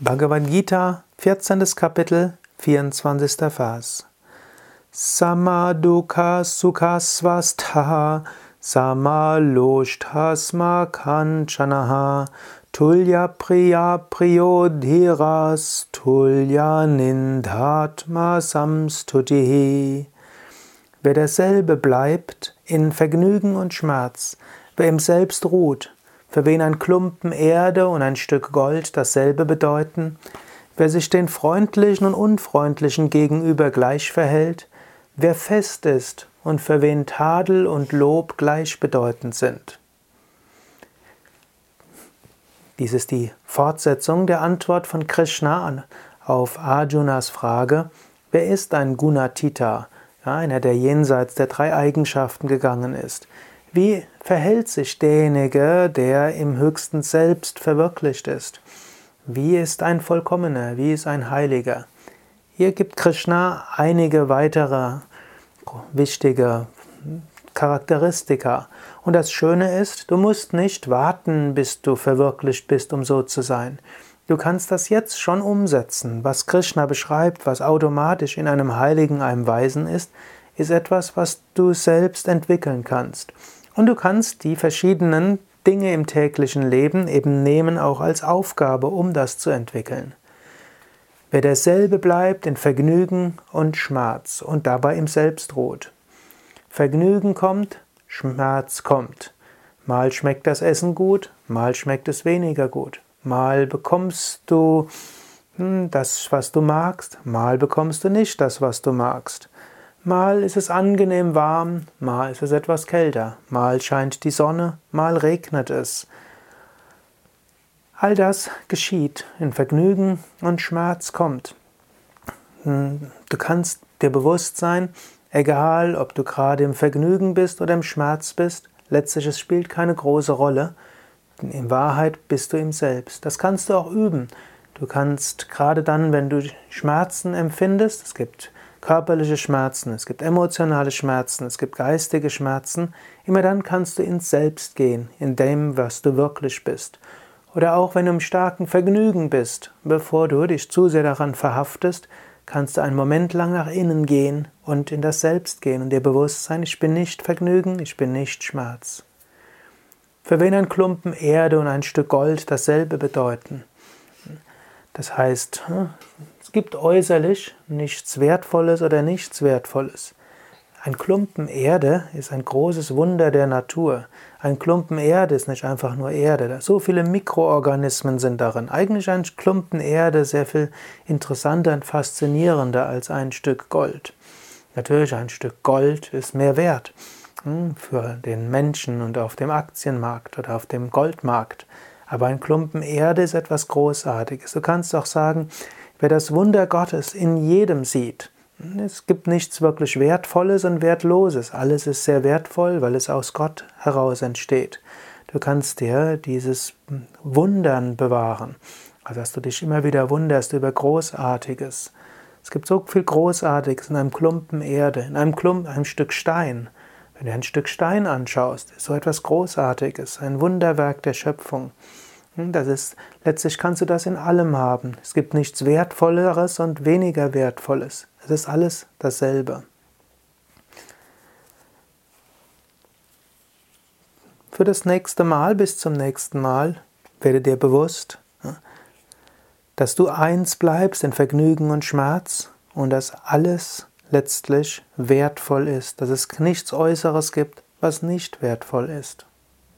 Bhagavad Gita, 14. Kapitel, 24. Vers. Samadukha sukhasvastha samaloshthasma kanchanaha tulya priya priyodhiras tulya nindhatma samstutihi. Wer derselbe bleibt in Vergnügen und Schmerz, wer im Selbst ruht, für wen ein Klumpen Erde und ein Stück Gold dasselbe bedeuten, wer sich den Freundlichen und Unfreundlichen gegenüber gleich verhält, wer fest ist und für wen Tadel und Lob gleichbedeutend sind. Dies ist die Fortsetzung der Antwort von Krishna auf Arjunas Frage, wer ist ein Gunatita, einer, der jenseits der drei Eigenschaften gegangen ist. Wie verhält sich derjenige, der im höchsten Selbst verwirklicht ist? Wie ist ein Vollkommener? Wie ist ein Heiliger? Hier gibt Krishna einige weitere wichtige Charakteristika. Und das Schöne ist, du musst nicht warten, bis du verwirklicht bist, um so zu sein. Du kannst das jetzt schon umsetzen. Was Krishna beschreibt, was automatisch in einem Heiligen, einem Weisen ist, ist etwas, was du selbst entwickeln kannst. Und du kannst die verschiedenen Dinge im täglichen Leben eben nehmen, auch als Aufgabe, um das zu entwickeln. Wer derselbe bleibt in Vergnügen und Schmerz und dabei im Selbst ruht. Vergnügen kommt, Schmerz kommt. Mal schmeckt das Essen gut, mal schmeckt es weniger gut. Mal bekommst du hm, das, was du magst, mal bekommst du nicht das, was du magst. Mal ist es angenehm warm, mal ist es etwas kälter, mal scheint die Sonne, mal regnet es. All das geschieht in Vergnügen und Schmerz kommt. Hm, du kannst dir bewusst sein, egal ob du gerade im Vergnügen bist oder im Schmerz bist, letztlich es spielt keine große Rolle. In Wahrheit bist du im Selbst. Das kannst du auch üben. Du kannst gerade dann, wenn du Schmerzen empfindest, es gibt körperliche Schmerzen, es gibt emotionale Schmerzen, es gibt geistige Schmerzen, immer dann kannst du ins Selbst gehen, in dem, was du wirklich bist. Oder auch wenn du im starken Vergnügen bist, bevor du dich zu sehr daran verhaftest, kannst du einen Moment lang nach innen gehen und in das Selbst gehen und dir bewusst sein, ich bin nicht Vergnügen, ich bin nicht Schmerz. Für wen ein Klumpen Erde und ein Stück Gold dasselbe bedeuten. Das heißt, hm, es gibt äußerlich nichts Wertvolles oder nichts Wertvolles. Ein Klumpen Erde ist ein großes Wunder der Natur. Ein Klumpen Erde ist nicht einfach nur Erde. So viele Mikroorganismen sind darin. Eigentlich ein Klumpen Erde sehr viel interessanter und faszinierender als ein Stück Gold. Natürlich, ein Stück Gold ist mehr wert hm, für den Menschen und auf dem Aktienmarkt oder auf dem Goldmarkt. Aber ein Klumpen Erde ist etwas Großartiges. Du kannst auch sagen, Wer das Wunder Gottes in jedem sieht, es gibt nichts wirklich Wertvolles und Wertloses. Alles ist sehr wertvoll, weil es aus Gott heraus entsteht. Du kannst dir dieses Wundern bewahren, also dass du dich immer wieder wunderst über Großartiges. Es gibt so viel Großartiges in einem Klumpen Erde, in einem Klumpen, einem Stück Stein. Wenn du ein Stück Stein anschaust, ist so etwas Großartiges, ein Wunderwerk der Schöpfung. Hm, das ist, letztlich kannst du das in allem haben. Es gibt nichts Wertvolleres und weniger Wertvolles. Es ist alles dasselbe. Für das nächste Mal, bis zum nächsten Mal, werde dir bewusst, dass du eins bleibst in Vergnügen und Schmerz und dass alles letztlich wertvoll ist, dass es nichts Äußeres gibt, was nicht wertvoll ist.